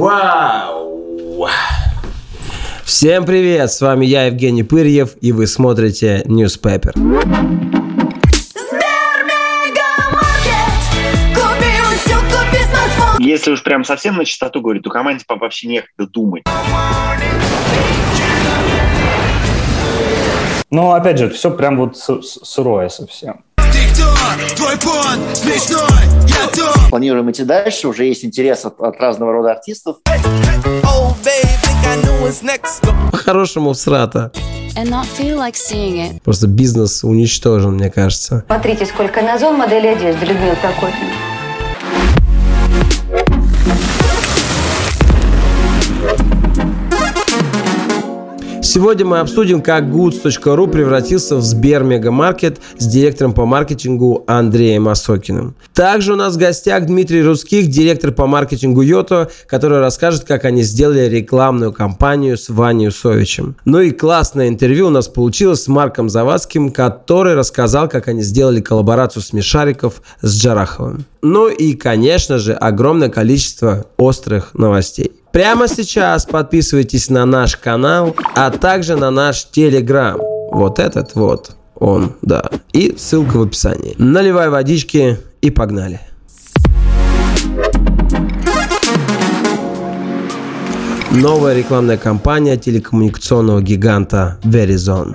Вау! Всем привет! С вами я, Евгений Пырьев, и вы смотрите Newspaper. Если уж прям совсем на чистоту говорить, то команде вообще некогда думать. Но опять же, все прям вот сырое совсем. Планируем идти дальше, уже есть интерес от, от разного рода артистов. По-хорошему срата. Like Просто бизнес уничтожен, мне кажется. Смотрите, сколько назвал модели одежды Людмила Прокофьевна. Сегодня мы обсудим, как goods.ru превратился в Сбер Мегамаркет с директором по маркетингу Андреем Осокиным. Также у нас в гостях Дмитрий Русских, директор по маркетингу Йото, который расскажет, как они сделали рекламную кампанию с Ваней Усовичем. Ну и классное интервью у нас получилось с Марком Завадским, который рассказал, как они сделали коллаборацию смешариков с Джараховым. Ну и, конечно же, огромное количество острых новостей. Прямо сейчас подписывайтесь на наш канал, а также на наш телеграм. Вот этот вот он, да. И ссылка в описании. Наливай водички и погнали. Новая рекламная кампания телекоммуникационного гиганта Verizon.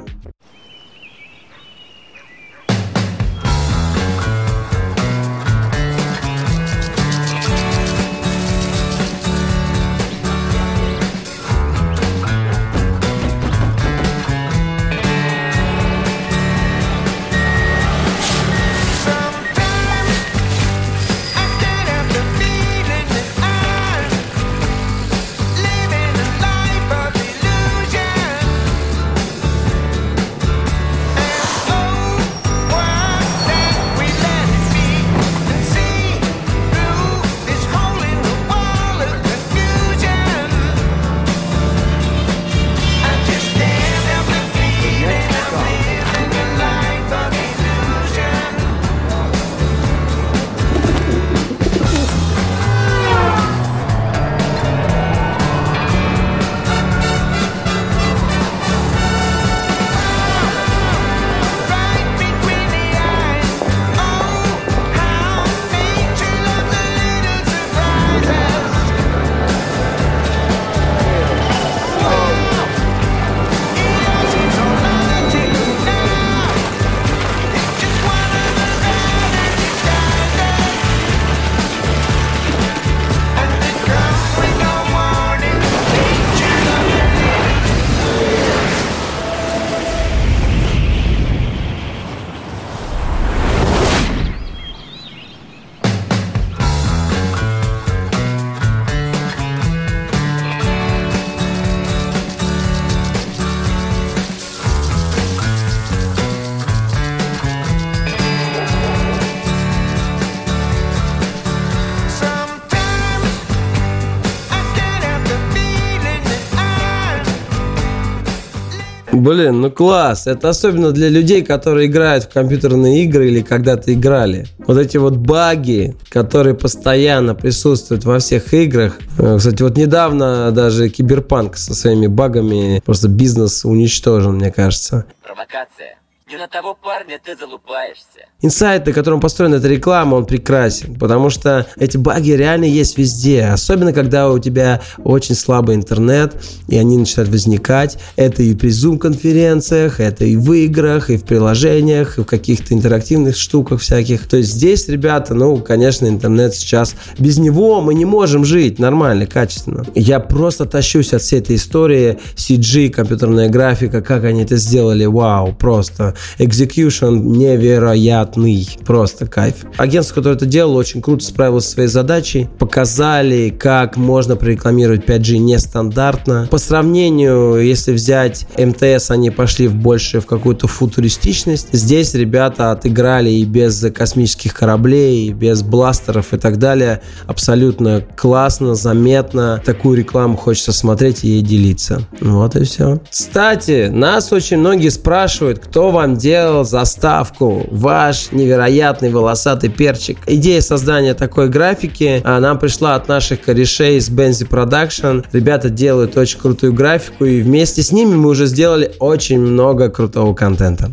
Блин, ну класс. Это особенно для людей, которые играют в компьютерные игры или когда-то играли. Вот эти вот баги, которые постоянно присутствуют во всех играх. Э, кстати, вот недавно даже Киберпанк со своими багами просто бизнес уничтожен, мне кажется. Провокация. Не на того парня ты залупаешься. Инсайт, на котором построена эта реклама, он прекрасен, потому что эти баги реально есть везде, особенно когда у тебя очень слабый интернет, и они начинают возникать. Это и при Zoom-конференциях, это и в играх, и в приложениях, и в каких-то интерактивных штуках всяких. То есть здесь, ребята, ну, конечно, интернет сейчас, без него мы не можем жить нормально, качественно. Я просто тащусь от всей этой истории, CG, компьютерная графика, как они это сделали, вау, просто. Execution невероятный. Просто кайф. Агентство, которое это делало, очень круто справилось со своей задачей. Показали, как можно прорекламировать 5G нестандартно. По сравнению, если взять МТС, они пошли в больше в какую-то футуристичность. Здесь ребята отыграли и без космических кораблей, и без бластеров и так далее. Абсолютно классно, заметно. Такую рекламу хочется смотреть и ей делиться. Вот и все. Кстати, нас очень многие спрашивают, кто вам вам делал заставку, ваш невероятный волосатый перчик. Идея создания такой графики а, нам пришла от наших корешей из Benzi Production. Ребята делают очень крутую графику, и вместе с ними мы уже сделали очень много крутого контента.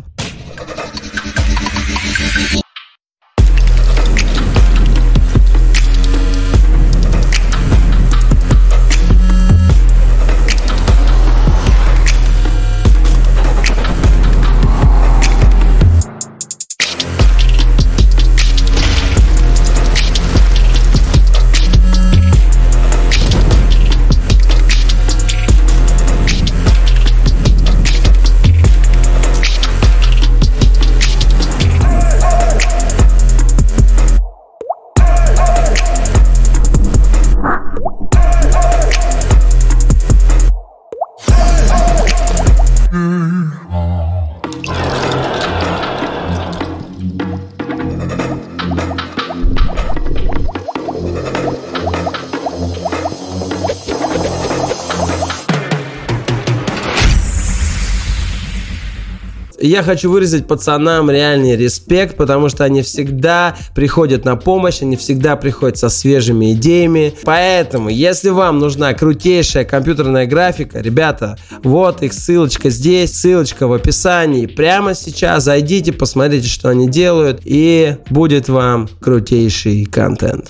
Я хочу выразить пацанам реальный респект, потому что они всегда приходят на помощь, они всегда приходят со свежими идеями. Поэтому, если вам нужна крутейшая компьютерная графика, ребята, вот их ссылочка здесь, ссылочка в описании. Прямо сейчас зайдите, посмотрите, что они делают, и будет вам крутейший контент.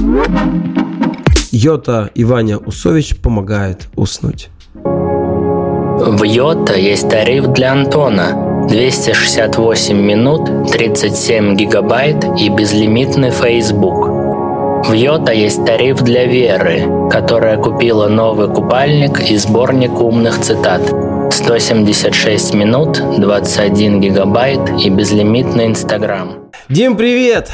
Йота и Ваня Усович помогают уснуть. В Йота есть тариф для Антона – 268 минут, 37 гигабайт и безлимитный Facebook. В Йота есть тариф для Веры, которая купила новый купальник и сборник умных цитат. 176 минут, 21 гигабайт и безлимитный Инстаграм. Дим, привет!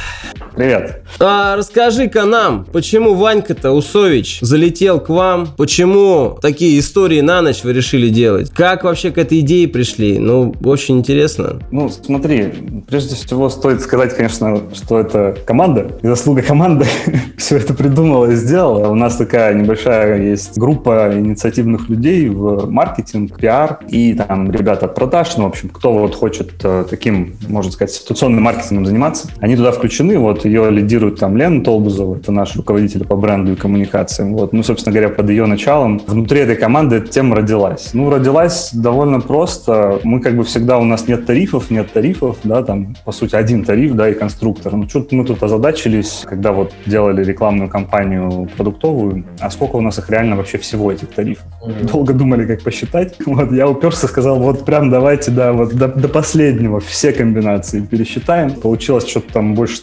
Привет. А, расскажи-ка нам, почему Ванька-то Усович залетел к вам? Почему такие истории на ночь вы решили делать? Как вообще к этой идее пришли? Ну, очень интересно. Ну, смотри, прежде всего стоит сказать, конечно, что это команда. И заслуга команды все это придумала и сделала. У нас такая небольшая есть группа инициативных людей в маркетинг, пиар и там ребята от продаж. Ну, в общем, кто вот хочет э, таким, можно сказать, ситуационным маркетингом заниматься. Они туда включены, вот ее лидирует там Лена Толбузова, это наш руководитель по бренду и коммуникациям. Вот. Ну, собственно говоря, под ее началом внутри этой команды эта тема родилась. Ну, родилась довольно просто. Мы как бы всегда, у нас нет тарифов, нет тарифов, да, там, по сути, один тариф, да, и конструктор. Ну, что-то мы тут озадачились, когда вот делали рекламную кампанию продуктовую, а сколько у нас их реально вообще всего этих тарифов? Mm-hmm. Долго думали, как посчитать. Вот, я уперся, сказал, вот прям давайте, да, вот до, до последнего все комбинации пересчитаем. Получилось что-то там больше,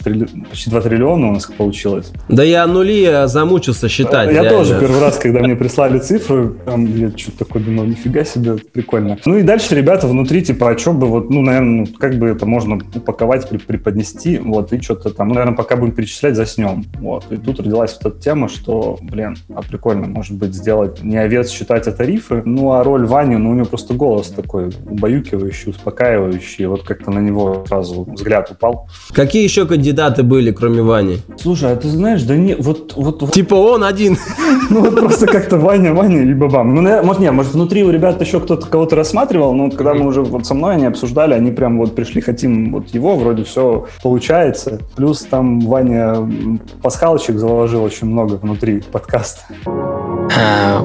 почти 2 триллиона у нас получилось. Да я нули замучился считать. Я реально. тоже первый раз, когда мне прислали цифры, там, я что-то такое думал, нифига себе, прикольно. Ну и дальше ребята внутри, типа, а что бы вот, ну, наверное, ну, как бы это можно упаковать, преподнести, вот, и что-то там, ну, наверное, пока будем перечислять, заснем. Вот, и тут родилась вот эта тема, что, блин, а прикольно, может быть, сделать не овец считать, а тарифы, ну, а роль Вани, ну, у него просто голос такой убаюкивающий, успокаивающий, вот как-то на него сразу взгляд упал. Какие еще кандидаты были, кроме Вани? Слушай, а ты знаешь, да не, вот... вот типа он один. Ну вот просто как-то Ваня, Ваня и Бабам. Ну, может, нет, может, внутри у ребят еще кто-то кого-то рассматривал, но когда мы уже вот со мной они обсуждали, они прям вот пришли, хотим вот его, вроде все получается. Плюс там Ваня пасхалочек заложил очень много внутри подкаста. А,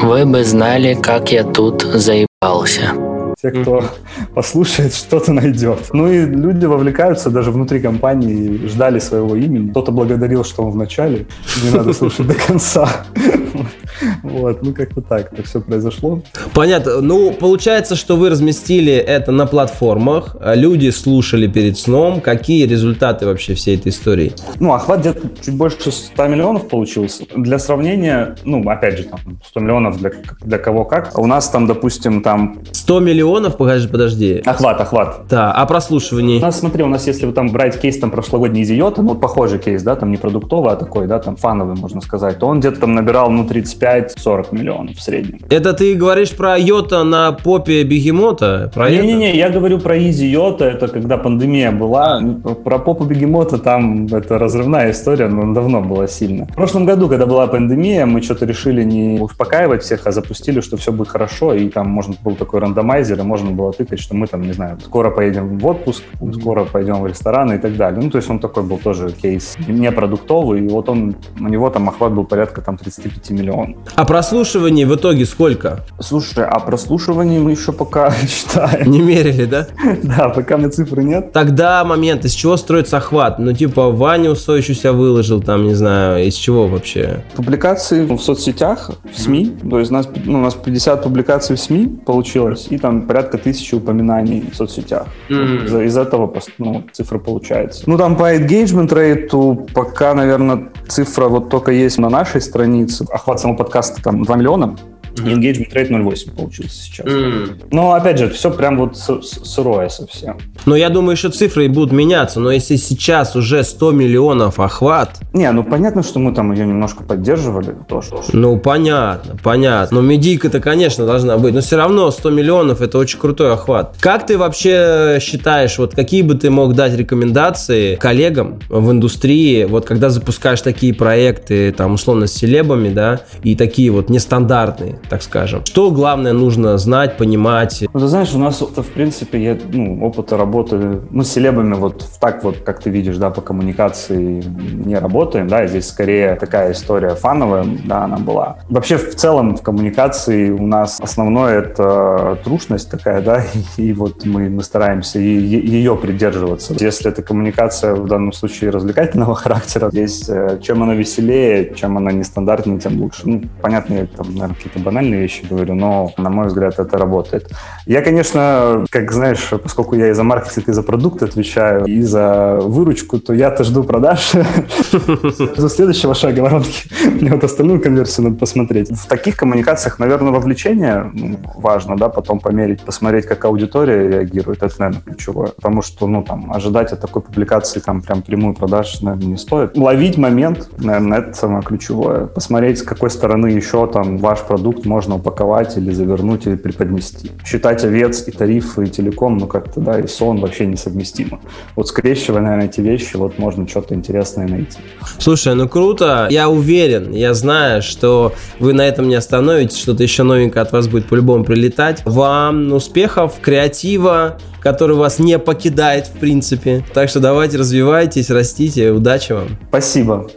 вы бы знали, как я тут заебался. Те, кто послушает, что-то найдет. Ну и люди вовлекаются даже внутри компании, ждали своего имени. Кто-то благодарил, что он в начале. Не надо слушать до конца. Вот, ну как-то так это все произошло. Понятно. Ну, получается, что вы разместили это на платформах, а люди слушали перед сном. Какие результаты вообще всей этой истории? Ну, охват где-то чуть больше 100 миллионов получился. Для сравнения, ну, опять же, там, 100 миллионов для, для кого как. У нас там, допустим, там... 100 миллионов, подожди, подожди. Охват, охват. Да, а прослушивание? У нас, смотри, у нас, если вы там брать кейс там прошлогодний Изиота, ну, похожий кейс, да, там не продуктовый, а такой, да, там фановый, можно сказать, то он где-то там набирал, ну, ну, 35-40 миллионов в среднем. Это ты говоришь про Йота на попе бегемота? Не-не-не, я говорю про Изи Йота, это когда пандемия была. Про попу бегемота там это разрывная история, но давно было сильно. В прошлом году, когда была пандемия, мы что-то решили не успокаивать всех, а запустили, что все будет хорошо, и там можно был такой рандомайзер, и можно было тыкать, что мы там, не знаю, скоро поедем в отпуск, скоро пойдем в рестораны и так далее. Ну, то есть он такой был тоже кейс не продуктовый, и вот он, у него там охват был порядка там 35 миллионов. А прослушиваний в итоге сколько? Слушай, а прослушиваний мы еще пока считаем. Не мерили, да? Да, пока мне цифры нет. Тогда момент, из чего строится охват? Ну, типа, Ваня Усович выложил, там, не знаю, из чего вообще? Публикации в соцсетях, в СМИ, то есть у нас, ну, у нас 50 публикаций в СМИ получилось, и там порядка тысячи упоминаний в соцсетях. Mm-hmm. Из, из этого ну, цифра получается. Ну, там по engagement rate пока, наверное, цифра вот только есть на нашей странице. Охват самого подкаста там 2 миллиона. Mm-hmm. Engagement rate 0,8 получился сейчас. Mm-hmm. Но, опять же, все прям вот сырое совсем. Но я думаю, что цифры и будут меняться. Но если сейчас уже 100 миллионов охват... Не, ну понятно, что мы там ее немножко поддерживали. Тоже. Ну, понятно, понятно. Но медийка-то, конечно, должна быть. Но все равно 100 миллионов – это очень крутой охват. Как ты вообще считаешь, вот какие бы ты мог дать рекомендации коллегам в индустрии, вот когда запускаешь такие проекты, там, условно, с селебами, да, и такие вот нестандартные, так скажем. Что главное нужно знать, понимать? Ну, ты знаешь, у нас, в принципе, я, ну, опыта работы, мы с селебами вот так вот, как ты видишь, да, по коммуникации не работаем, да, здесь скорее такая история фановая, да, она была. Вообще, в целом, в коммуникации у нас основное это трушность такая, да, и, и вот мы, мы стараемся и, ее придерживаться. Если это коммуникация в данном случае развлекательного характера, здесь э, чем она веселее, чем она нестандартнее, тем лучше. Ну, понятно, там, наверное, какие-то банальные вещи говорю, но, на мой взгляд, это работает. Я, конечно, как знаешь, поскольку я и за маркетинг, и за продукт отвечаю, и за выручку, то я-то жду продаж. За следующего шага воронки. Мне вот остальную конверсию надо посмотреть. В таких коммуникациях, наверное, вовлечение ну, важно, да, потом померить, посмотреть, как аудитория реагирует. Это, наверное, ключевое. Потому что, ну, там, ожидать от такой публикации там прям прямую продаж, наверное, не стоит. Ловить момент, наверное, это самое ключевое. Посмотреть, с какой стороны еще там ваш продукт можно упаковать или завернуть, или преподнести. Считать овец и тарифы, и телеком, ну как-то, да, и сон вообще несовместимо. Вот скрещивая, наверное, эти вещи, вот можно что-то интересное найти. Слушай, ну круто. Я уверен, я знаю, что вы на этом не остановитесь, что-то еще новенькое от вас будет по-любому прилетать. Вам успехов, креатива, который вас не покидает в принципе. Так что давайте развивайтесь, растите. Удачи вам. Спасибо.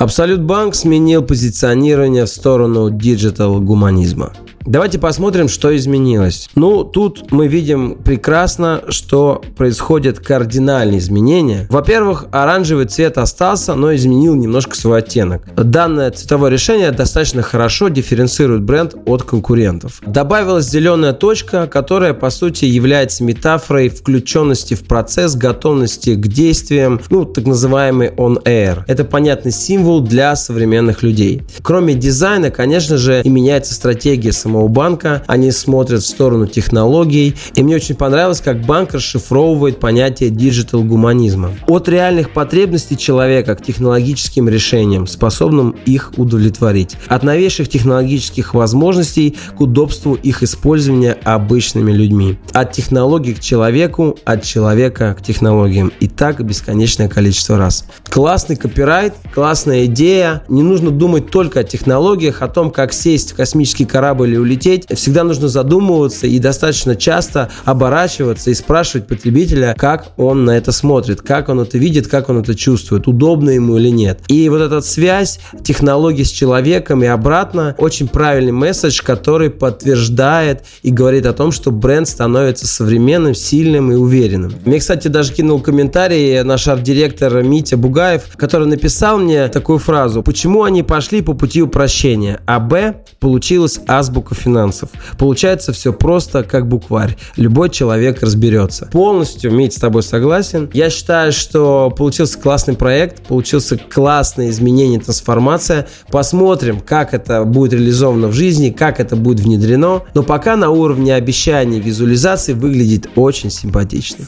Абсолют Банк сменил позиционирование в сторону digital-гуманизма. Давайте посмотрим, что изменилось. Ну, тут мы видим прекрасно, что происходят кардинальные изменения. Во-первых, оранжевый цвет остался, но изменил немножко свой оттенок. Данное цветовое решение достаточно хорошо дифференцирует бренд от конкурентов. Добавилась зеленая точка, которая по сути является метафорой включенности в процесс, готовности к действиям, ну, так называемый on-air. Это понятный символ для современных людей. Кроме дизайна, конечно же, и меняется стратегия самого самого банка, они смотрят в сторону технологий. И мне очень понравилось, как банк расшифровывает понятие digital-гуманизма. От реальных потребностей человека к технологическим решениям, способным их удовлетворить. От новейших технологических возможностей к удобству их использования обычными людьми. От технологий к человеку, от человека к технологиям. И так бесконечное количество раз. Классный копирайт, классная идея. Не нужно думать только о технологиях, о том, как сесть в космический корабль и улететь, всегда нужно задумываться и достаточно часто оборачиваться и спрашивать потребителя, как он на это смотрит, как он это видит, как он это чувствует, удобно ему или нет. И вот эта связь технологии с человеком и обратно очень правильный месседж, который подтверждает и говорит о том, что бренд становится современным, сильным и уверенным. Мне, кстати, даже кинул комментарий наш арт-директор Митя Бугаев, который написал мне такую фразу. Почему они пошли по пути упрощения, а Б получилась азбука азбука финансов. Получается все просто, как букварь. Любой человек разберется. Полностью, Мить, с тобой согласен. Я считаю, что получился классный проект, получился классное изменение, трансформация. Посмотрим, как это будет реализовано в жизни, как это будет внедрено. Но пока на уровне обещаний визуализации выглядит очень симпатично.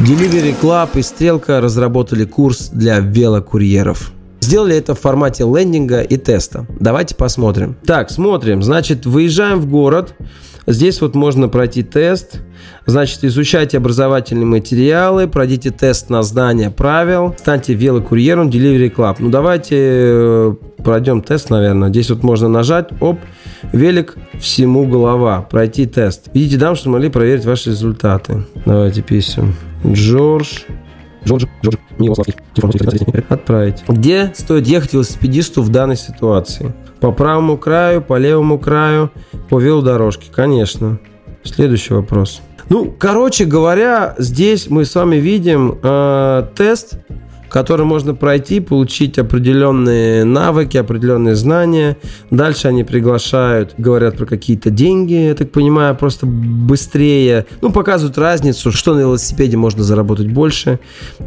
Delivery Club и Стрелка разработали курс для велокурьеров. Сделали это в формате лендинга и теста. Давайте посмотрим. Так, смотрим. Значит, выезжаем в город. Здесь вот можно пройти тест. Значит, изучайте образовательные материалы, пройдите тест на знание правил, станьте велокурьером Delivery Club. Ну, давайте э, пройдем тест, наверное. Здесь вот можно нажать, оп, велик всему голова, пройти тест. Видите, дам, что могли проверить ваши результаты. Давайте пишем. Джордж Джордж, Джордж, Милославский. Отправить. Где стоит ехать велосипедисту в данной ситуации? По правому краю, по левому краю, по велодорожке, конечно. Следующий вопрос. Ну, короче говоря, здесь мы с вами видим э, тест который можно пройти, получить определенные навыки, определенные знания. Дальше они приглашают, говорят про какие-то деньги, я так понимаю, просто быстрее. Ну, показывают разницу, что на велосипеде можно заработать больше.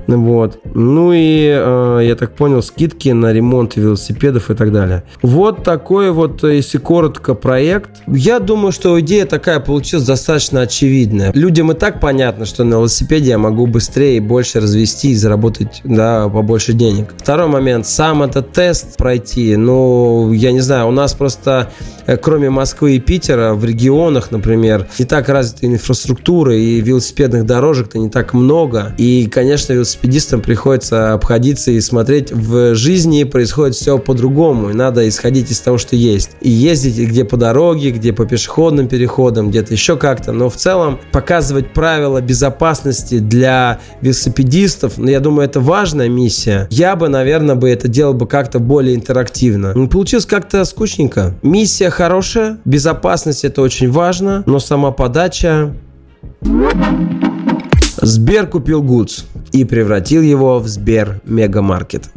Вот. Ну и, э, я так понял, скидки на ремонт велосипедов и так далее. Вот такой вот, если коротко, проект. Я думаю, что идея такая получилась достаточно очевидная. Людям и так понятно, что на велосипеде я могу быстрее и больше развести и заработать, да, побольше денег. Второй момент, сам этот тест пройти, ну, я не знаю, у нас просто, э, кроме Москвы и Питера, в регионах, например, не так развита инфраструктура, и велосипедных дорожек-то не так много. И, конечно, велосипедистам приходится обходиться и смотреть в жизни происходит все по-другому, и надо исходить из того, что есть. И ездить где по дороге, где по пешеходным переходам, где-то еще как-то, но в целом показывать правила безопасности для велосипедистов, ну, я думаю, это важно, сложная миссия. Я бы, наверное, бы это делал бы как-то более интерактивно. Получилось как-то скучненько. Миссия хорошая, безопасность это очень важно, но сама подача... Сбер купил Гудс и превратил его в Сбер Мегамаркет.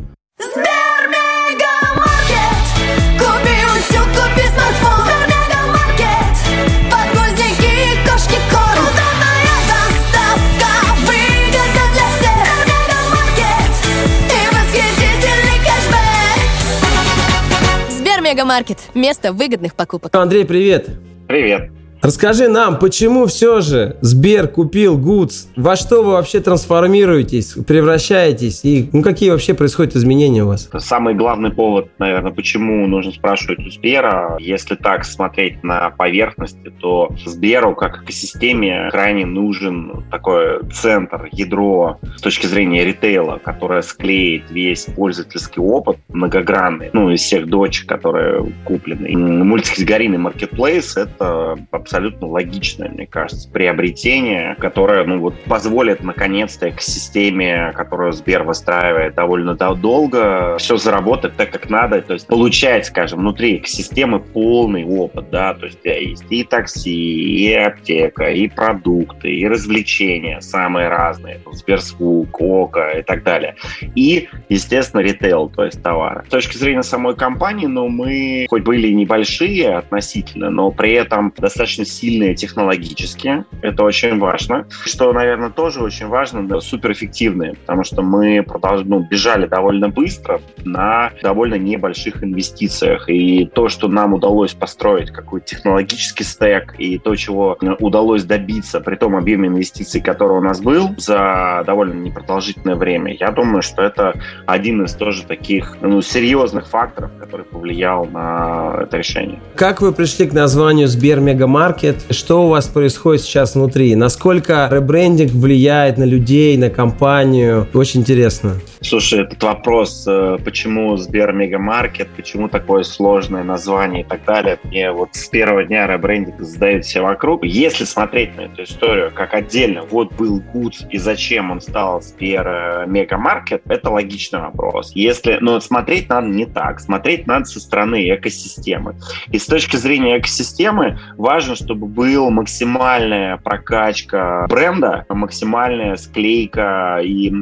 Мегамаркет. Место выгодных покупок. Андрей, привет. Привет. Расскажи нам, почему все же Сбер купил Гудс? Во что вы вообще трансформируетесь, превращаетесь? И ну, какие вообще происходят изменения у вас? Самый главный повод, наверное, почему нужно спрашивать у Сбера, если так смотреть на поверхности, то Сберу как экосистеме крайне нужен такой центр, ядро с точки зрения ритейла, которое склеит весь пользовательский опыт многогранный, ну, из всех дочек, которые куплены. Мультикатегорийный маркетплейс — это абсолютно абсолютно логичное, мне кажется, приобретение, которое ну, вот, позволит наконец-то к системе, которую Сбер выстраивает довольно долго, все заработать так, как надо, то есть получать, скажем, внутри экосистемы полный опыт, да, то есть есть и такси, и аптека, и продукты, и развлечения самые разные, Сберзвук, Ока и так далее. И, естественно, ритейл, то есть товары. С точки зрения самой компании, ну, мы хоть были небольшие относительно, но при этом достаточно сильные технологически. Это очень важно. Что, наверное, тоже очень важно, да, суперэффективные, потому что мы продолж... ну, бежали довольно быстро на довольно небольших инвестициях. И то, что нам удалось построить какой-то технологический стек, и то, чего удалось добиться при том объеме инвестиций, который у нас был за довольно непродолжительное время, я думаю, что это один из тоже таких ну, серьезных факторов, который повлиял на это решение. Как вы пришли к названию Сбер Мегамаркет? Маркет, что у вас происходит сейчас внутри, насколько ребрендинг влияет на людей, на компанию, очень интересно. Слушай, этот вопрос, э, почему Сбер Мегамаркет, почему такое сложное название и так далее, мне вот с первого дня ребрендинг задают все вокруг. Если смотреть на эту историю как отдельно, вот был Гудс и зачем он стал Сбер э, Мегамаркет, это логичный вопрос. Если, но смотреть надо не так, смотреть надо со стороны экосистемы. И с точки зрения экосистемы важно, чтобы была максимальная прокачка бренда, максимальная склейка и,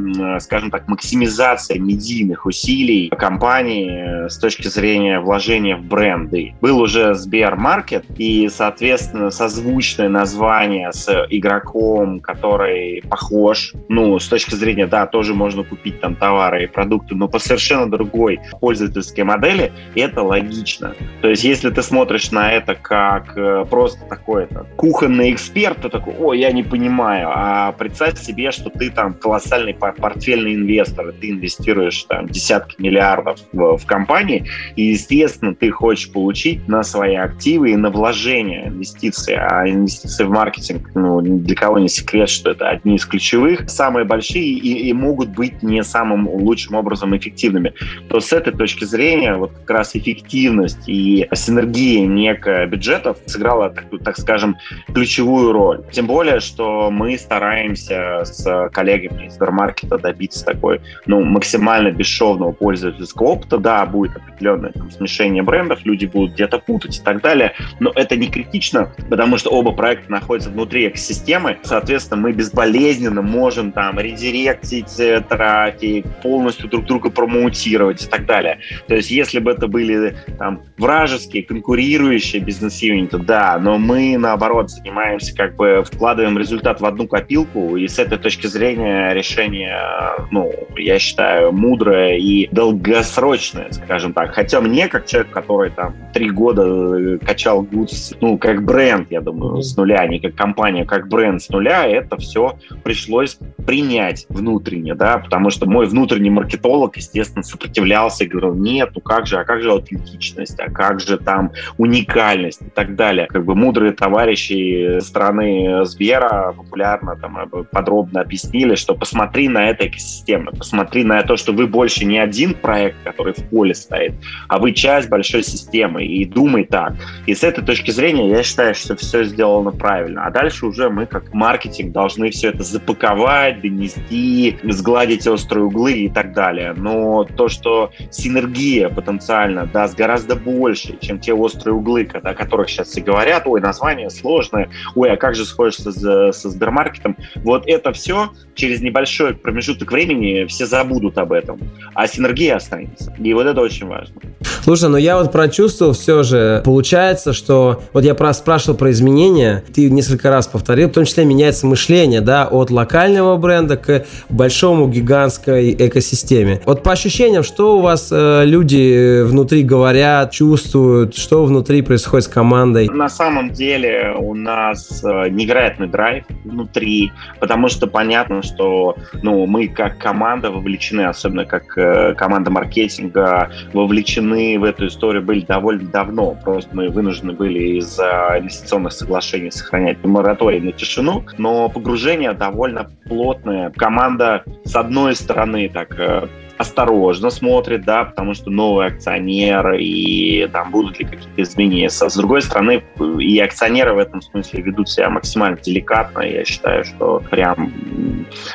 скажем так, максимизация оптимизация медийных усилий компании с точки зрения вложения в бренды. Был уже Сбермаркет, и, соответственно, созвучное название с игроком, который похож, ну, с точки зрения, да, тоже можно купить там товары и продукты, но по совершенно другой пользовательской модели, это логично. То есть, если ты смотришь на это как э, просто такой это, кухонный эксперт, то такой, о, я не понимаю, а представь себе, что ты там колоссальный портфельный инвестор, ты инвестируешь там десятки миллиардов в, в компании, и, естественно, ты хочешь получить на свои активы и на вложения инвестиции. А инвестиции в маркетинг, ну, для кого не секрет, что это одни из ключевых, самые большие и, и могут быть не самым лучшим образом эффективными. То с этой точки зрения вот как раз эффективность и синергия некая бюджетов сыграла, так, так скажем, ключевую роль. Тем более, что мы стараемся с коллегами из Сбермаркета добиться такой, ну, максимально бесшовного пользовательского опыта. Да, будет определенное там, смешение брендов, люди будут где-то путать и так далее, но это не критично, потому что оба проекта находятся внутри экосистемы. Соответственно, мы безболезненно можем там редиректить э, трафик, полностью друг друга промоутировать и так далее. То есть, если бы это были там вражеские, конкурирующие бизнес-юниты, да, но мы, наоборот, занимаемся, как бы вкладываем результат в одну копилку, и с этой точки зрения решение, ну, я считаю, мудрое и долгосрочное, скажем так. Хотя мне, как человек, который там три года э, качал Goods, ну, как бренд, я думаю, с нуля, а не как компания, как бренд с нуля, это все пришлось принять внутренне, да, потому что мой внутренний маркетолог, естественно, сопротивлялся и говорил, нет, ну как же, а как же аутентичность, а как же там уникальность и так далее. Как бы мудрые товарищи страны Сбера популярно там подробно объяснили, что посмотри на это экосистему, посмотри на то, что вы больше не один проект, который в поле стоит, а вы часть большой системы, и думай так. И с этой точки зрения я считаю, что все сделано правильно. А дальше уже мы, как маркетинг, должны все это запаковать, донести, сгладить острые углы и так далее. Но то, что синергия потенциально даст гораздо больше, чем те острые углы, о которых сейчас все говорят, ой, название сложное, ой, а как же сходишься со, со Сбермаркетом, вот это все через небольшой промежуток времени все забудут об этом, а синергия останется. И вот это очень важно. Слушай, ну я вот прочувствовал все же, получается, что вот я спрашивал про изменения, ты несколько раз повторил, в том числе меняется мышление, да, от локального бренда к большому гигантской экосистеме. Вот по ощущениям, что у вас э, люди внутри говорят, чувствуют, что внутри происходит с командой? На самом деле у нас э, невероятный драйв внутри, потому что понятно, что ну, мы как команда вовлечены, особенно как э, команда маркетинга, вовлечены в эту историю были довольно давно. Просто мы вынуждены были из-за инвестиционных соглашений сохранять мораторий на тишину, но погружение довольно плотное. Команда, с одной стороны, так э, осторожно смотрит, да, потому что новый акционер, и там будут ли какие-то изменения. С другой стороны, и акционеры в этом смысле ведут себя максимально деликатно. Я считаю, что прям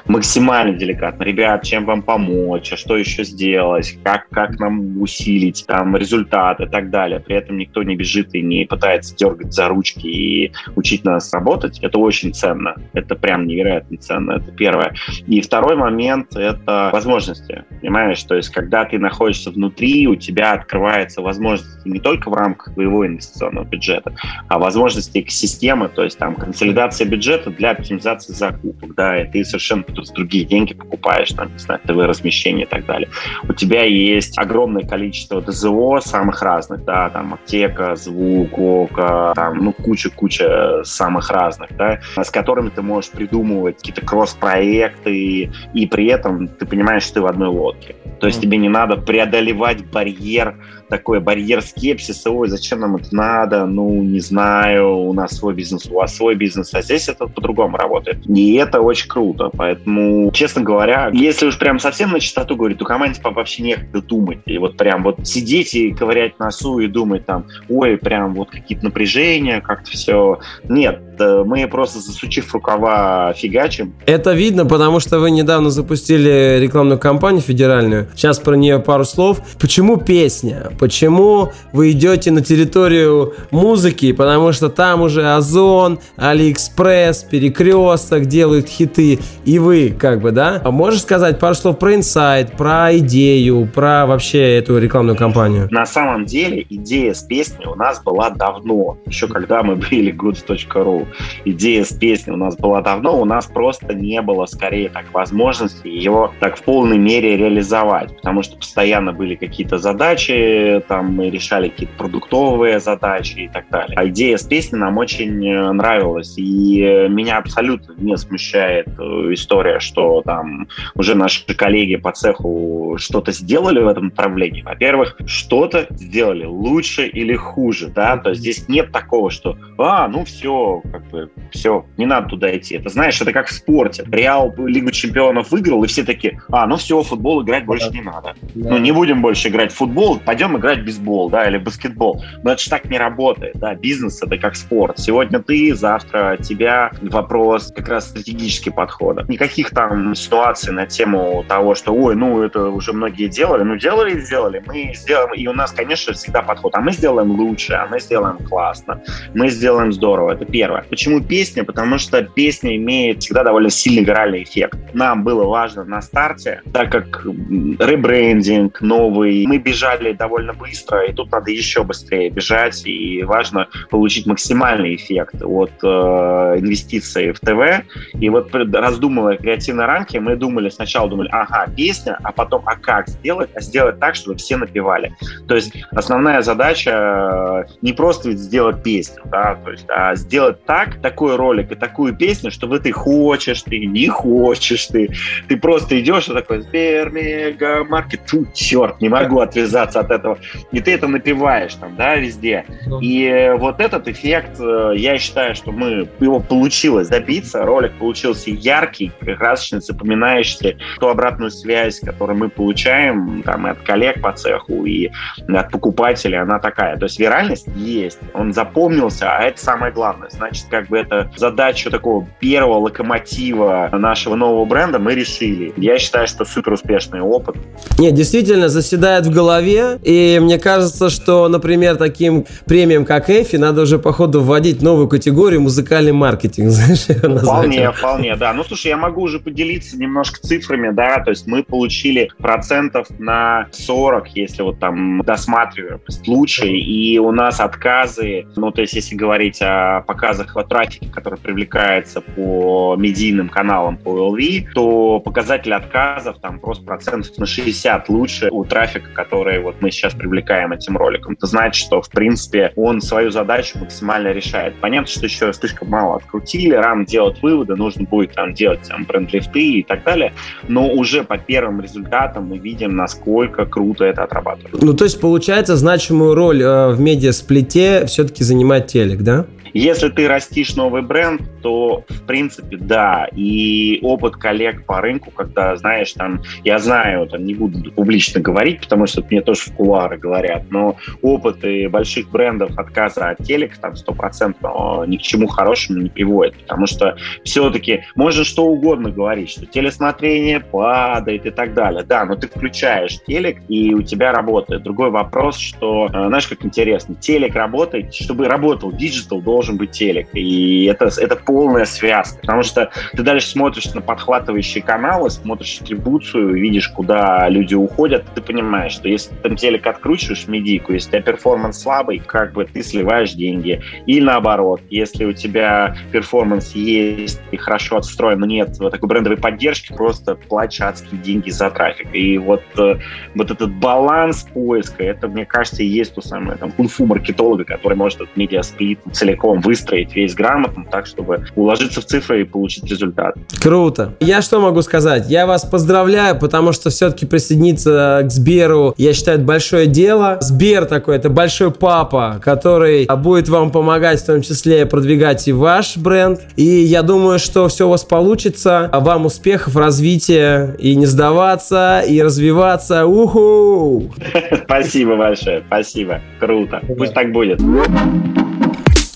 максимально деликатно. Ребят, чем вам помочь, а что еще сделать, как, как нам усилить там результат и так далее. При этом никто не бежит и не пытается дергать за ручки и учить нас работать. Это очень ценно. Это прям невероятно ценно. Это первое. И второй момент — это возможности понимаешь? То есть, когда ты находишься внутри, у тебя открывается возможность не только в рамках твоего инвестиционного бюджета, а возможности экосистемы, то есть там консолидация бюджета для оптимизации закупок, да, и ты совершенно другие деньги покупаешь, там, не знаю, ТВ-размещение и так далее. У тебя есть огромное количество ДЗО самых разных, да, там аптека, звук, око, там, ну, куча-куча самых разных, да, с которыми ты можешь придумывать какие-то кросс-проекты, и при этом ты понимаешь, что ты в одной лодке ошибки. То есть тебе не надо преодолевать барьер, такой барьер скепсиса, ой, зачем нам это надо, ну, не знаю, у нас свой бизнес, у вас свой бизнес, а здесь это по-другому работает. И это очень круто, поэтому, честно говоря, если уж прям совсем на чистоту говорить, то команде вообще некогда думать, и вот прям вот сидеть и ковырять в носу и думать там, ой, прям вот какие-то напряжения, как-то все. Нет, мы просто засучив рукава фигачим. Это видно, потому что вы недавно запустили рекламную кампанию федеральную. Сейчас про нее пару слов. Почему песня? Почему вы идете на территорию музыки? Потому что там уже Озон, Алиэкспресс, Перекресток делают хиты. И вы, как бы, да? А можешь сказать пару слов про инсайт, про идею, про вообще эту рекламную кампанию? На самом деле идея с песней у нас была давно. Еще когда мы были goods.ru. Идея с песней у нас была давно. У нас просто не было, скорее, так возможности ее так в полной мере реализовать. Потому что постоянно были какие-то задачи, там мы решали какие-то продуктовые задачи и так далее. А идея с песней нам очень э, нравилась. И меня абсолютно не смущает э, история, что там уже наши коллеги по цеху что-то сделали в этом направлении. Во-первых, что-то сделали лучше или хуже, да, то есть здесь нет такого, что, а, ну все, как бы, все, не надо туда идти. Это, знаешь, это как в спорте. Реал Лигу чемпионов выиграл, и все такие, а, ну все, футбол играть больше не надо. Да. Ну, не будем больше играть в футбол, пойдем играть в бейсбол, да, или баскетбол. Но это же так не работает, да, бизнес это как спорт. Сегодня ты, завтра тебя. Вопрос как раз стратегический подхода. Никаких там ситуаций на тему того, что, ой, ну это уже многие делали, ну делали и сделали. Мы сделаем, и у нас, конечно, всегда подход, а мы сделаем лучше, а мы сделаем классно, мы сделаем здорово. Это первое. Почему песня? Потому что песня имеет всегда довольно сильный виральный эффект. Нам было важно на старте, так как ребрендинг новый, мы бежали довольно быстро, и тут надо еще быстрее бежать, и важно получить максимальный эффект от э, инвестиций в ТВ. И вот раздумывая креативной рамки, мы думали, сначала думали, ага, песня, а потом, а как сделать? А сделать так, чтобы все напевали. То есть основная задача э, не просто сделать песню, да, то есть, а сделать так, такой ролик и такую песню, чтобы ты хочешь, ты не хочешь, ты, ты просто идешь и такой, Сбер, мега, маркет, фу, черт, не могу отвязаться от этого. И ты это напиваешь там, да, везде. И вот этот эффект, э, я считаю, что мы, его получилось добиться, ролик получился яркий, красочный, запоминающийся, ту обратную связь, которую мы получаем там, от коллег по цеху и от покупателей, она такая. То есть виральность есть, он запомнился, а это самое главное. Значит, как бы это задачу такого первого локомотива нашего нового бренда мы решили. Я считаю, что супер успешный опыт. Нет, действительно, заседает в голове, и мне кажется, что, например, таким премиям, как Эфи, надо уже, походу, вводить новую категорию музыкальный маркетинг, знаешь, Вполне, вполне, да. Ну, слушай, я могу уже поделиться немножко цифрами, да, то есть мы получили процентов на 40, если вот там досматриваем случаи, и у нас отказы, ну, то есть если говорить о показах о трафике, который привлекается по медийным каналам по LV, то показатель отказов там просто процентов на 60 лучше у трафика, который вот мы сейчас привлекаем этим роликом. Это значит, что, в принципе, он свою задачу максимально решает. Понятно, что еще слишком мало открутили, рано делать выводы, нужно будет там делать там бренд-лифты и так далее, но уже по первым результатам мы видим, насколько круто это отрабатывает. Ну, то есть, получается, значимую роль э, в медиасплите все-таки занимает телек, да? Если ты растишь новый бренд, то, в принципе, да. И опыт коллег по рынку, когда, знаешь, там, я знаю, там, не буду публично говорить, потому что мне тоже в кулуары говорят, но опыты больших брендов отказа от телек, там, стопроцентно ни к чему хорошему не приводит, потому что все-таки можно что угодно говорить, что телесмотрение падает и так далее. Да, но ты включаешь телек, и у тебя работает. Другой вопрос, что, э, знаешь, как интересно, телек работает, чтобы работал digital, должен должен быть телек. И это, это полная связка. Потому что ты дальше смотришь на подхватывающие каналы, смотришь атрибуцию, видишь, куда люди уходят, ты понимаешь, что если ты там телек откручиваешь медийку, если у тебя performance слабый, как бы ты сливаешь деньги. Или наоборот, если у тебя performance есть и хорошо отстроен, но нет вот такой брендовой поддержки, просто платишь адские деньги за трафик. И вот, э, вот этот баланс поиска, это, мне кажется, и есть то самое там кунг-фу маркетолога, который может этот медиасплит целиком целиком выстроить весь грамотно, так, чтобы уложиться в цифры и получить результат. Круто. Я что могу сказать? Я вас поздравляю, потому что все-таки присоединиться к Сберу, я считаю, это большое дело. Сбер такой, это большой папа, который будет вам помогать в том числе продвигать и ваш бренд. И я думаю, что все у вас получится. А вам успехов, развития и не сдаваться, и развиваться. Уху! Спасибо большое, спасибо. Круто. Пусть так будет.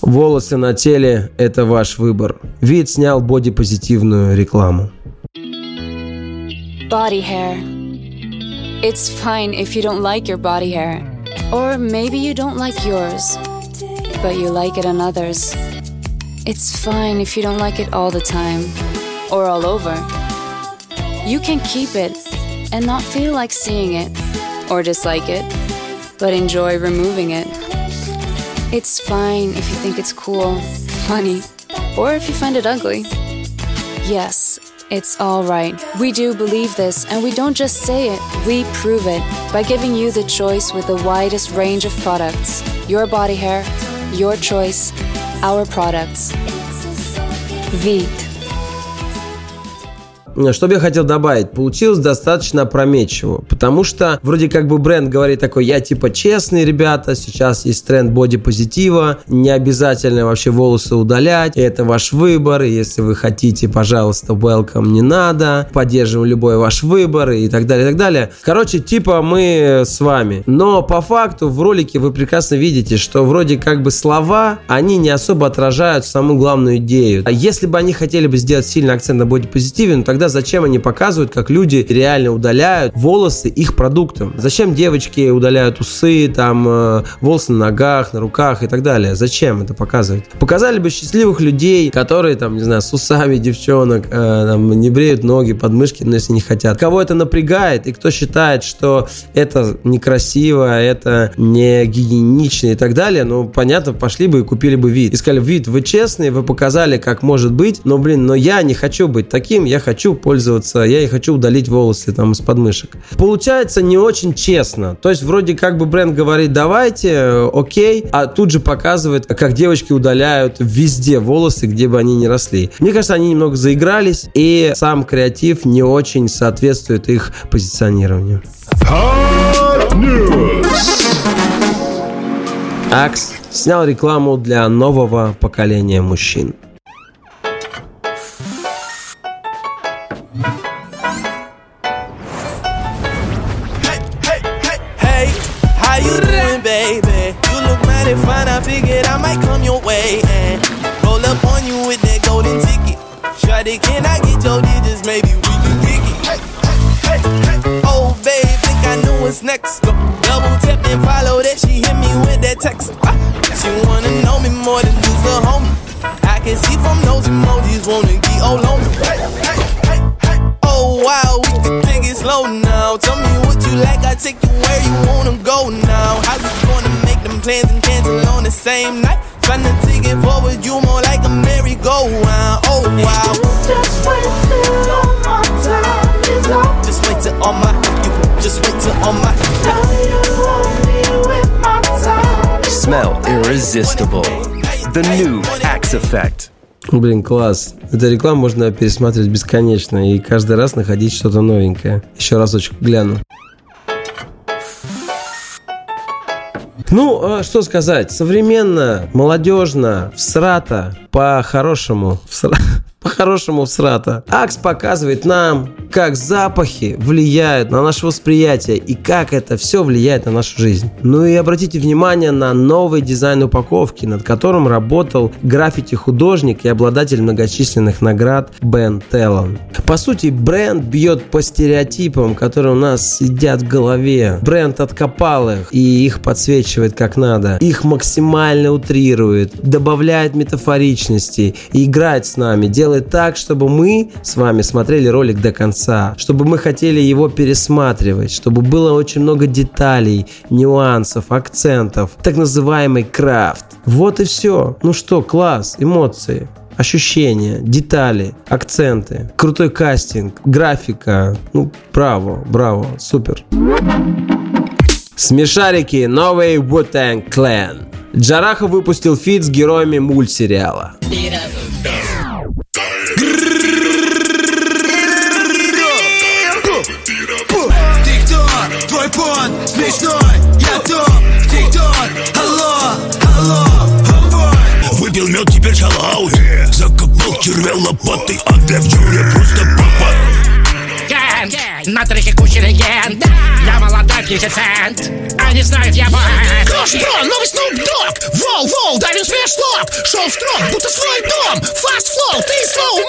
Волосы на теле – это ваш выбор. Вид снял бодипозитивную рекламу. Body hair. It's fine if you don't like your body hair. Or maybe you don't like yours, but you like it on others. It's fine if you don't like it all the time or all over. You can keep it and not feel like seeing it or dislike it, but enjoy removing it. It's fine if you think it's cool, funny, or if you find it ugly. Yes, it's all right. We do believe this, and we don't just say it, we prove it by giving you the choice with the widest range of products. Your body hair, your choice, our products. Veet. Что бы я хотел добавить? Получилось достаточно опрометчиво, потому что вроде как бы бренд говорит такой, я типа честный, ребята, сейчас есть тренд боди-позитива, не обязательно вообще волосы удалять, это ваш выбор, если вы хотите, пожалуйста, welcome, не надо, поддерживаем любой ваш выбор и так далее, и так далее. Короче, типа мы с вами. Но по факту в ролике вы прекрасно видите, что вроде как бы слова, они не особо отражают саму главную идею. А если бы они хотели бы сделать сильный акцент на боди-позитиве, ну тогда зачем они показывают, как люди реально удаляют волосы их продуктом? Зачем девочки удаляют усы, там, э, волосы на ногах, на руках и так далее? Зачем это показывать? Показали бы счастливых людей, которые, там, не знаю, с усами девчонок, э, там, не бреют ноги, подмышки, но если не хотят. Кого это напрягает и кто считает, что это некрасиво, это не гигиенично и так далее, ну, понятно, пошли бы и купили бы вид. И сказали, вид, вы честные, вы показали, как может быть, но, блин, но я не хочу быть таким, я хочу пользоваться, я и хочу удалить волосы там из подмышек. Получается не очень честно. То есть вроде как бы бренд говорит, давайте, э, окей, а тут же показывает, как девочки удаляют везде волосы, где бы они ни росли. Мне кажется, они немного заигрались, и сам креатив не очень соответствует их позиционированию. Акс снял рекламу для нового поколения мужчин. Baby? You look mighty fine. I figured I might come your way and roll up on you with that golden ticket. Shawty, can I get your digits? Maybe we can kick it. Oh, babe, think I know what's next. Go double tap and follow that. She hit me with that text. Ah, she wanna know me more than just a homie. I can see from those emojis, wanna get all on me. Wow, we can take it slow now. Tell me what you like, I take you where you wanna go now. How you gonna make them plans and cancel on the same night? Tryna take it forward, you more like a merry-go-round. Oh wow. Just wait till all my time is up. Just wait till all my, you, just wait till all my. Now you want me with my time. Smell irresistible. The new Axe Effect. Блин, класс. Эта реклама можно пересматривать бесконечно и каждый раз находить что-то новенькое. Еще разочек гляну. Ну, а что сказать, современно, молодежно, всрато, по-хорошему, всра... по-хорошему всрато. Акс показывает нам, как запахи влияют на наше восприятие и как это все влияет на нашу жизнь. Ну и обратите внимание на новый дизайн упаковки, над которым работал граффити-художник и обладатель многочисленных наград Бен Теллон. По сути, бренд бьет по стереотипам, которые у нас сидят в голове. Бренд откопал их и их подсвечивает как надо. Их максимально утрирует, добавляет метафоричности играет с нами, делает так, чтобы мы с вами смотрели ролик до конца, чтобы мы хотели его пересматривать, чтобы было очень много деталей, нюансов, акцентов, так называемый крафт. Вот и все. Ну что, класс, эмоции ощущения, детали, акценты, крутой кастинг, графика. Ну, браво, браво, супер. Смешарики, новый Wu-Tang Clan. Джараха выпустил фит с героями мультсериала. Ты Выпил мед, теперь шалау Закопал червя лопатой, а для в джуре просто папа Ген, на треке куча легенд. Я молодой 50 Cent Они знают, я бэк Крош Бро, новый Snoop Dogg. Воу, воу, Дарвин Смешлок Шоу строк, будто свой дом. Fast Flow, ты слоу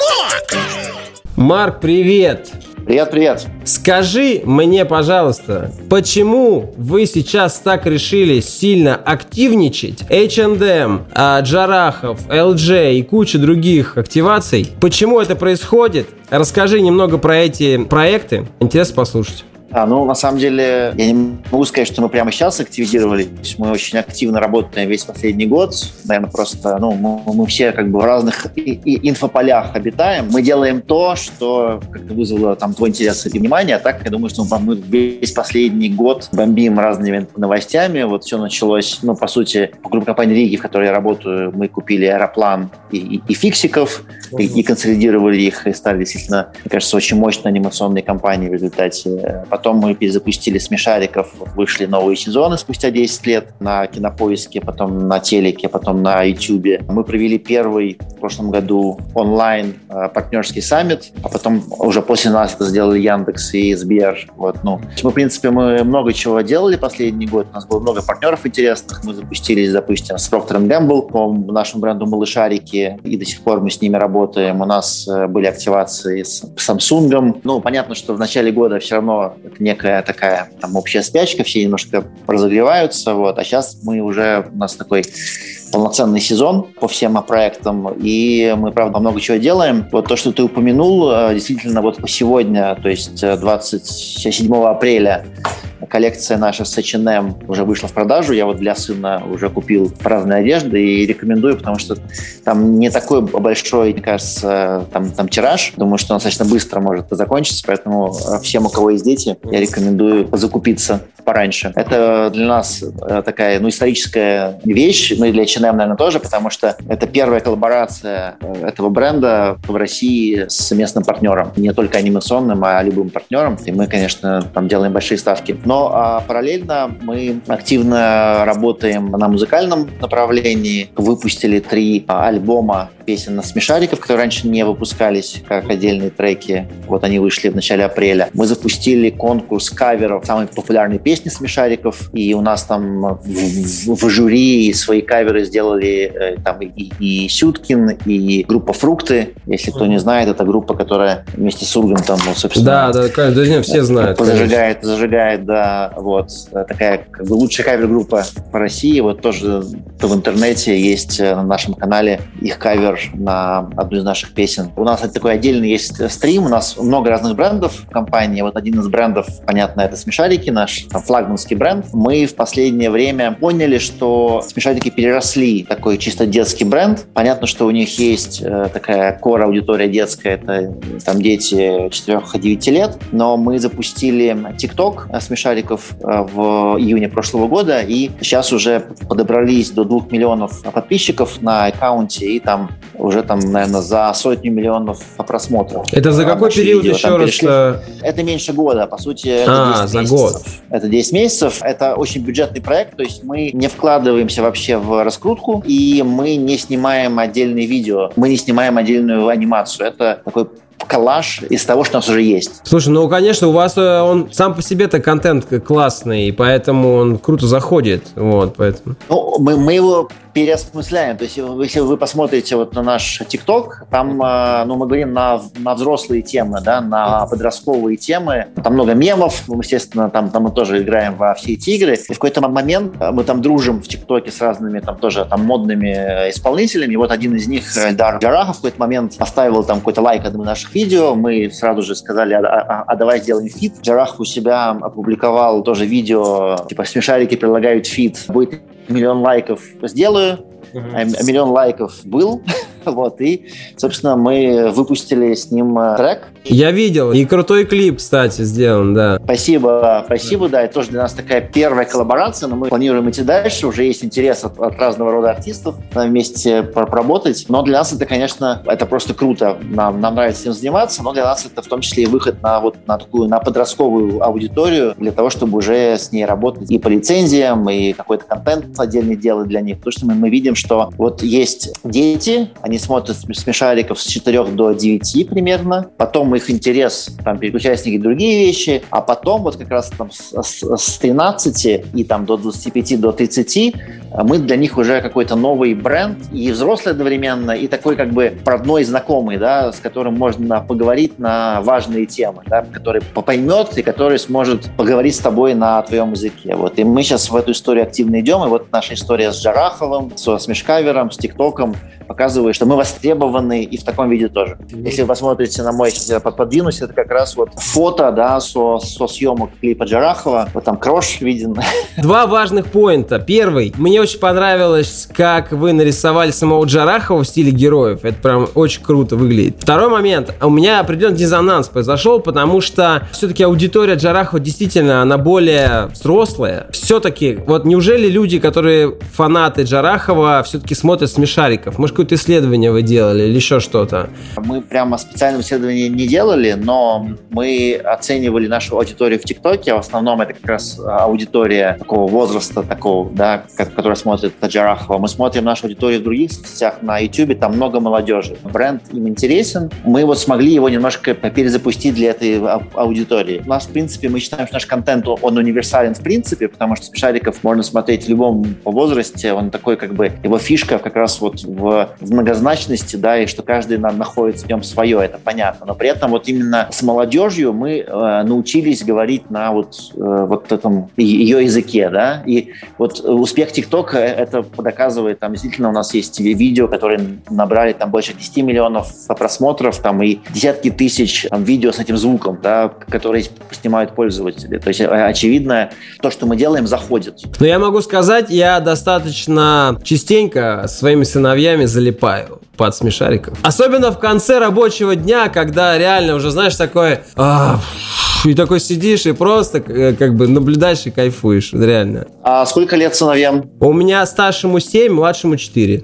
Марк, привет! Привет, привет. Скажи мне, пожалуйста, почему вы сейчас так решили сильно активничать? H&M, Джарахов, LG и куча других активаций. Почему это происходит? Расскажи немного про эти проекты. Интересно послушать. А, ну, на самом деле, я не могу сказать, что мы прямо сейчас активизировались. Мы очень активно работаем весь последний год. Наверное, просто, ну, мы, мы все как бы в разных и, и инфополях обитаем. Мы делаем то, что как-то вызвало там твой интерес и внимание. А так, я думаю, что мы весь последний год бомбим разными новостями. Вот все началось, ну, по сути, по группе компании Риги, в которой я работаю, мы купили аэроплан и, и, и фиксиков, и, и консолидировали их, и стали действительно, мне кажется, очень мощной анимационной компанией в результате. Потом Потом мы перезапустили «Смешариков», вышли новые сезоны спустя 10 лет на Кинопоиске, потом на телеке, потом на YouTube. Мы провели первый в прошлом году онлайн э, партнерский саммит, а потом уже после нас это сделали Яндекс и Сбер. Вот, ну. Мы, в принципе, мы много чего делали последний год. У нас было много партнеров интересных. Мы запустились, допустим, с Procter Gamble по нашему бренду «Малышарики», и до сих пор мы с ними работаем. У нас э, были активации с Samsung. Ну, понятно, что в начале года все равно некая такая там общая спячка, все немножко разогреваются, вот, а сейчас мы уже, у нас такой полноценный сезон по всем проектам, и мы, правда, много чего делаем. Вот то, что ты упомянул, э, действительно, вот сегодня, то есть 27 э, апреля, коллекция наша с H&M уже вышла в продажу. Я вот для сына уже купил разные одежды и рекомендую, потому что там не такой большой, мне кажется, там, там тираж. Думаю, что он достаточно быстро может закончиться, поэтому э, всем, у кого есть дети, я рекомендую закупиться пораньше. Это для нас такая ну, историческая вещь, ну и для H&M, наверное, тоже, потому что это первая коллаборация э, этого бренда в России с местным партнером. Не только анимационным, а любым партнером. И мы, конечно, там делаем большие ставки. Но а, параллельно мы активно работаем на музыкальном направлении. Выпустили три а, альбома песен на смешариков, которые раньше не выпускались как отдельные треки. Вот они вышли в начале апреля. Мы запустили конкурс каверов самой популярной песни смешариков, и у нас там в, в, в жюри свои каверы сделали э, там и, и Сюткин, и группа «Фрукты». Если кто не знает, это группа, которая вместе с Ургантом, ну, собственно... Да, да, да, нет, все знают. Зажигает, зажигает, да, вот. Такая как бы лучшая кавер-группа по России. Вот тоже в интернете есть э, на нашем канале их кавер на одну из наших песен. У нас такой отдельный есть стрим, у нас много разных брендов в компании. Вот один из брендов, понятно, это Смешарики, наш там, флагманский бренд. Мы в последнее время поняли, что Смешарики переросли такой чисто детский бренд. Понятно, что у них есть э, такая кор-аудитория детская, это там дети 4-9 лет, но мы запустили TikTok Смешариков э, в июне прошлого года, и сейчас уже подобрались до 2 миллионов подписчиков на аккаунте, и там уже там, наверное, за сотню миллионов просмотров. Это за какой период видео, еще раз? Перешли. Это меньше года, по сути, это а, 10 за месяцев. год. Это 10 месяцев. Это очень бюджетный проект, то есть мы не вкладываемся вообще в раскрутку, и мы не снимаем отдельные видео, мы не снимаем отдельную анимацию. Это такой коллаж из того, что у нас уже есть. Слушай, ну, конечно, у вас э, он сам по себе-то контент классный, и поэтому он круто заходит. Вот, поэтому. Ну, мы, мы его переосмысляем. То есть, если вы посмотрите вот на наш ТикТок, там, э, ну, мы говорим на, на взрослые темы, да, на подростковые темы. Там много мемов, естественно, там, там мы тоже играем во все эти игры. И в какой-то момент мы там дружим в ТикТоке с разными там тоже там модными э, исполнителями. И вот один из них, Дар Джарахов, в какой-то момент поставил там какой-то лайк одному из наших видео. Мы сразу же сказали, а, а, а давай сделаем feat. Джарахов у себя опубликовал тоже видео, типа смешарики предлагают feat. Будет миллион лайков сделаю, а миллион лайков был, вот, и, собственно, мы выпустили с ним э, трек. Я видел, и крутой клип, кстати, сделан, да. Спасибо, спасибо, да, это тоже для нас такая первая коллаборация, но мы планируем идти дальше, уже есть интерес от, от разного рода артистов вместе поработать, но для нас это, конечно, это просто круто, нам, нам нравится этим заниматься, но для нас это в том числе и выход на вот на такую, на подростковую аудиторию, для того, чтобы уже с ней работать и по лицензиям, и какой-то контент отдельный делать для них, потому что мы, мы видим, что вот есть дети, они они смотрят смешариков с 4 до 9 примерно. Потом их интерес там переключается на другие вещи. А потом вот как раз там с, с, с 13 и там до 25, до 30 мы для них уже какой-то новый бренд, и взрослый одновременно, и такой как бы родной знакомый, да, с которым можно поговорить на важные темы, да, который поймет и который сможет поговорить с тобой на твоем языке. Вот. И мы сейчас в эту историю активно идем, и вот наша история с Джараховым, со Смешкавером, с ТикТоком, показывает, что мы востребованы и в таком виде тоже. Если вы посмотрите на мой, я подвинусь, это как раз вот фото, да, со, со съемок клипа Джарахова, вот там крош виден. Два важных поинта. Первый, мне очень понравилось, как вы нарисовали самого Джарахова в стиле героев. Это прям очень круто выглядит. Второй момент. У меня определенный дизонанс произошел, потому что все-таки аудитория Джарахова действительно, она более взрослая. Все-таки, вот неужели люди, которые фанаты Джарахова, все-таки смотрят смешариков? Может, какое-то исследование вы делали или еще что-то? Мы прямо специального исследования не делали, но мы оценивали нашу аудиторию в ТикТоке. В основном это как раз аудитория такого возраста, такого, да, которая смотрит Таджарахова. Мы смотрим нашу аудиторию в других сетях, на YouTube, там много молодежи. Бренд им интересен. Мы вот смогли его немножко перезапустить для этой аудитории. У нас, в принципе, мы считаем, что наш контент, он универсален в принципе, потому что смешариков можно смотреть в любом возрасте. Он такой, как бы, его фишка как раз вот в в, многозначности, да, и что каждый нам находится в нем свое, это понятно. Но при этом вот именно с молодежью мы э, научились говорить на вот, э, вот этом ее языке, да, и вот успех ТикТока это доказывает, там действительно у нас есть видео, которые набрали там больше 10 миллионов просмотров, там и десятки тысяч там, видео с этим звуком, да, которые снимают пользователи. То есть э, очевидно, то, что мы делаем, заходит. Но я могу сказать, я достаточно частенько своими сыновьями залипаю под смешариков. Особенно в конце рабочего дня, когда реально уже, знаешь, такое... А, и такой сидишь и просто э, как бы наблюдаешь и кайфуешь, реально. А сколько лет сыновьям? У меня старшему 7, младшему 4.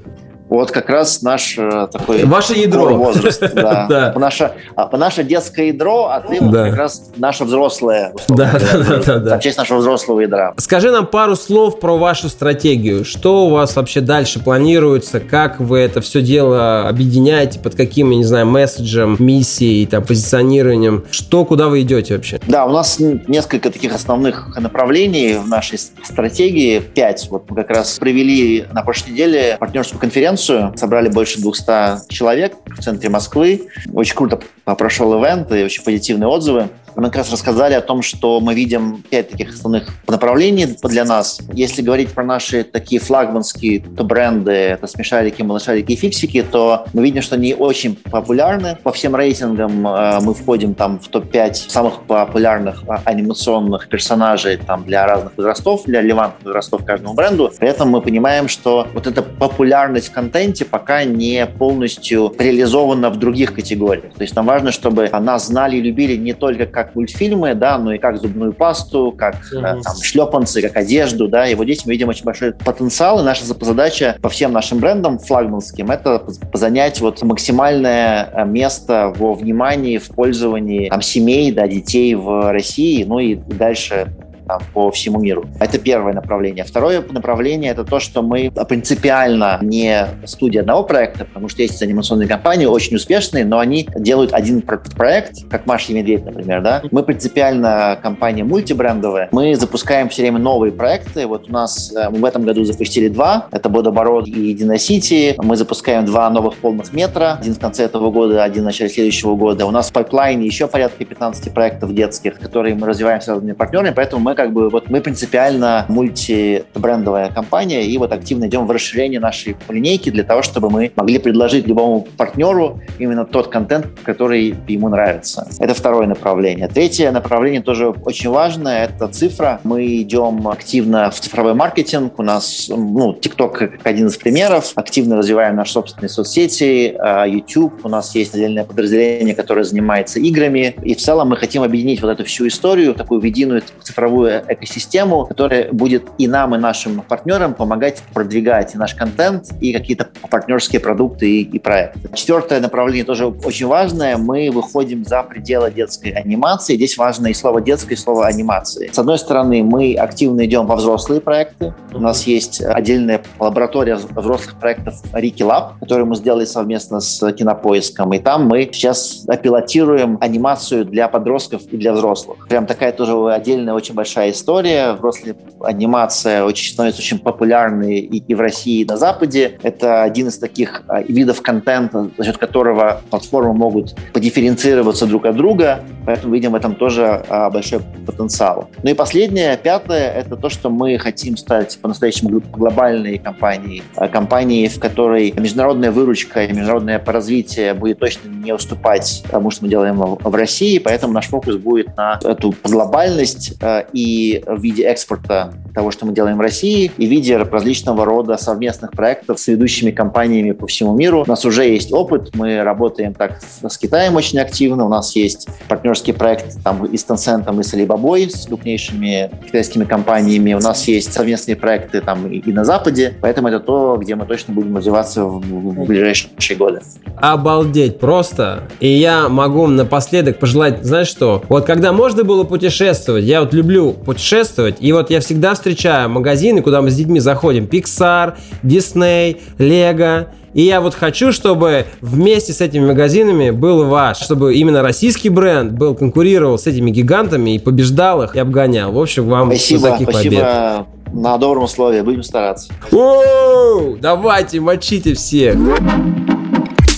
Вот как раз наш э, такой... Ваше ядро. Возраст, да. да. Наше, а, наше детское ядро, а ты да. как раз наше взрослое. Да, да, да, да, да. Часть нашего взрослого ядра. Скажи нам пару слов про вашу стратегию. Что у вас вообще дальше планируется? Как вы это все дело объединяете? Под каким, я не знаю, месседжем, миссией, там, позиционированием? Что, куда вы идете вообще? Да, у нас несколько таких основных направлений в нашей стратегии. Пять. Вот мы как раз провели на прошлой неделе партнерскую конференцию конференцию. Собрали больше 200 человек в центре Москвы. Очень круто прошел ивент и очень позитивные отзывы. Мы как раз рассказали о том, что мы видим пять таких основных направлений для нас. Если говорить про наши такие флагманские то бренды, это смешарики, малышарики и фиксики, то мы видим, что они очень популярны. По всем рейтингам э, мы входим там в топ-5 самых популярных а, анимационных персонажей там для разных возрастов, для релевантных возрастов каждому бренду. При этом мы понимаем, что вот эта популярность в контенте пока не полностью реализована в других категориях. То есть нам важно, чтобы нас знали и любили не только как как мультфильмы, да, но и как зубную пасту, как угу. там, шлепанцы, как одежду, да, и вот здесь мы видим очень большой потенциал, и наша задача по всем нашим брендам флагманским это занять вот максимальное э, место во внимании, в пользовании там, семей, да, детей в России, ну и дальше там, по всему миру. Это первое направление. Второе направление — это то, что мы принципиально не студия одного проекта, потому что есть анимационные компании, очень успешные, но они делают один проект, как Маша и Медведь, например, да. Мы принципиально компания мультибрендовая. Мы запускаем все время новые проекты. Вот у нас э, мы в этом году запустили два. Это Бодобород и Диносити. Мы запускаем два новых полных метра. Один в конце этого года, один в начале следующего года. У нас в пайплайне еще порядка 15 проектов детских, которые мы развиваем с разными партнерами, поэтому мы как бы вот мы принципиально мультибрендовая компания, и вот активно идем в расширение нашей линейки для того, чтобы мы могли предложить любому партнеру именно тот контент, который ему нравится. Это второе направление. Третье направление тоже очень важное, это цифра. Мы идем активно в цифровой маркетинг. У нас, ну, TikTok как один из примеров. Активно развиваем наши собственные соцсети, а, YouTube. У нас есть отдельное подразделение, которое занимается играми. И в целом мы хотим объединить вот эту всю историю, такую единую цифровую живую экосистему, которая будет и нам, и нашим партнерам помогать продвигать и наш контент, и какие-то партнерские продукты и, и проекты. Четвертое направление тоже очень важное. Мы выходим за пределы детской анимации. Здесь важно и слово детское, и слово анимации. С одной стороны, мы активно идем во взрослые проекты. У нас есть отдельная лаборатория взрослых проектов Рики Лаб, которую мы сделали совместно с Кинопоиском. И там мы сейчас пилотируем анимацию для подростков и для взрослых. Прям такая тоже отдельная очень большая история. Взрослая анимация очень, становится очень популярной и, и в России, и на Западе. Это один из таких а, видов контента, за счет которого платформы могут подифференцироваться друг от друга. Поэтому видим в этом тоже а, большой потенциал. Ну и последнее, пятое, это то, что мы хотим стать по-настоящему глобальной компанией. А, компанией, в которой международная выручка и международное развитие будет точно не уступать тому, что мы делаем в России. Поэтому наш фокус будет на эту глобальность а, и в виде экспорта того, что мы делаем в России, и в виде различного рода совместных проектов с ведущими компаниями по всему миру. У нас уже есть опыт, мы работаем так с Китаем очень активно, у нас есть партнерский проект там и с Tencent, и с Alibaba, с крупнейшими китайскими компаниями, у нас есть совместные проекты там и, на Западе, поэтому это то, где мы точно будем развиваться в, в ближайшие годы. Обалдеть просто! И я могу напоследок пожелать, знаешь что, вот когда можно было путешествовать, я вот люблю путешествовать, и вот я всегда встречаю магазины, куда мы с детьми заходим. Pixar, Disney, Lego. И я вот хочу, чтобы вместе с этими магазинами был ваш, чтобы именно российский бренд был конкурировал с этими гигантами и побеждал их и обгонял. В общем, вам спасибо, таких спасибо. побед. На добром условии, будем стараться. Оу, давайте, мочите всех.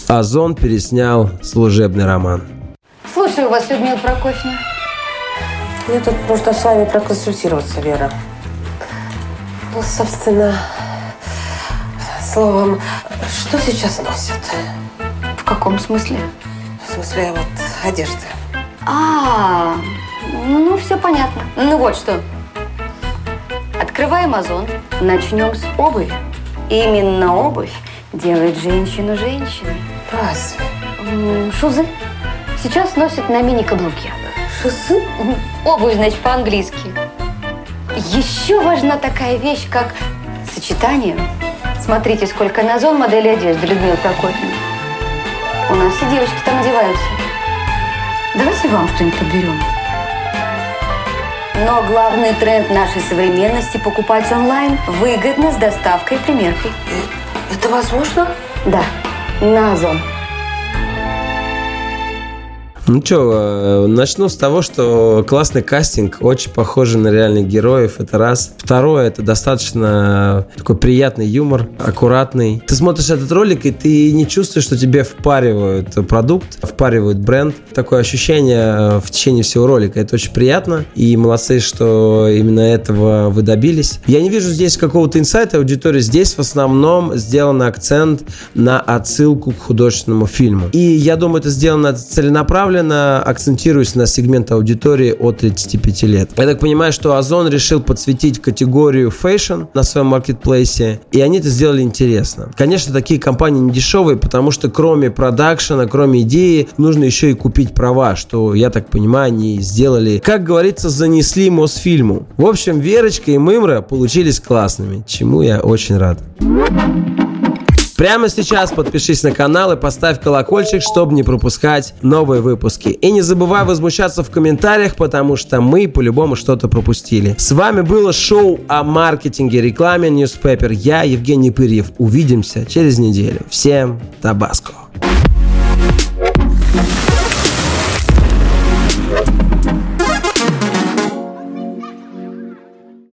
Озон переснял служебный роман. Слушаю вас, Людмила Прокофьевна. Мне тут нужно с вами проконсультироваться, Вера. Ну, собственно, словом, что сейчас носят? В каком смысле? В смысле, вот, одежды. А, ну, все понятно. Ну, вот что. Открываем Озон, начнем с обуви. Именно обувь делает женщину женщиной. Разве? Шузы. Сейчас носят на мини-каблуке. Шузы? Обувь, значит, по-английски. Еще важна такая вещь, как сочетание. Смотрите, сколько на зон модели одежды, Людмила Прокофьевна. У нас все девочки там одеваются. Давайте вам что-нибудь подберем. Но главный тренд нашей современности – покупать онлайн выгодно с доставкой и примеркой. Это возможно? Да, на Озон. Ну что, э, начну с того, что классный кастинг, очень похожий на реальных героев, это раз. Второе, это достаточно такой приятный юмор, аккуратный. Ты смотришь этот ролик, и ты не чувствуешь, что тебе впаривают продукт, впаривают бренд. Такое ощущение э, в течение всего ролика. Это очень приятно, и молодцы, что именно этого вы добились. Я не вижу здесь какого-то инсайта аудитории. Здесь в основном сделан акцент на отсылку к художественному фильму. И я думаю, это сделано целенаправленно, целенаправленно акцентируясь на сегмент аудитории от 35 лет. Я так понимаю, что Озон решил подсветить категорию fashion на своем маркетплейсе, и они это сделали интересно. Конечно, такие кампании не дешевые, потому что кроме продакшена, кроме идеи, нужно еще и купить права, что, я так понимаю, они сделали, как говорится, занесли Мосфильму. В общем, Верочка и Мымра получились классными, чему я очень рад. Прямо сейчас подпишись на канал и поставь колокольчик, чтобы не пропускать новые выпуски. И не забывай возмущаться в комментариях, потому что мы по-любому что-то пропустили. С вами было шоу о маркетинге, рекламе Newspaper. Я Евгений Пырьев. Увидимся через неделю. Всем табаско.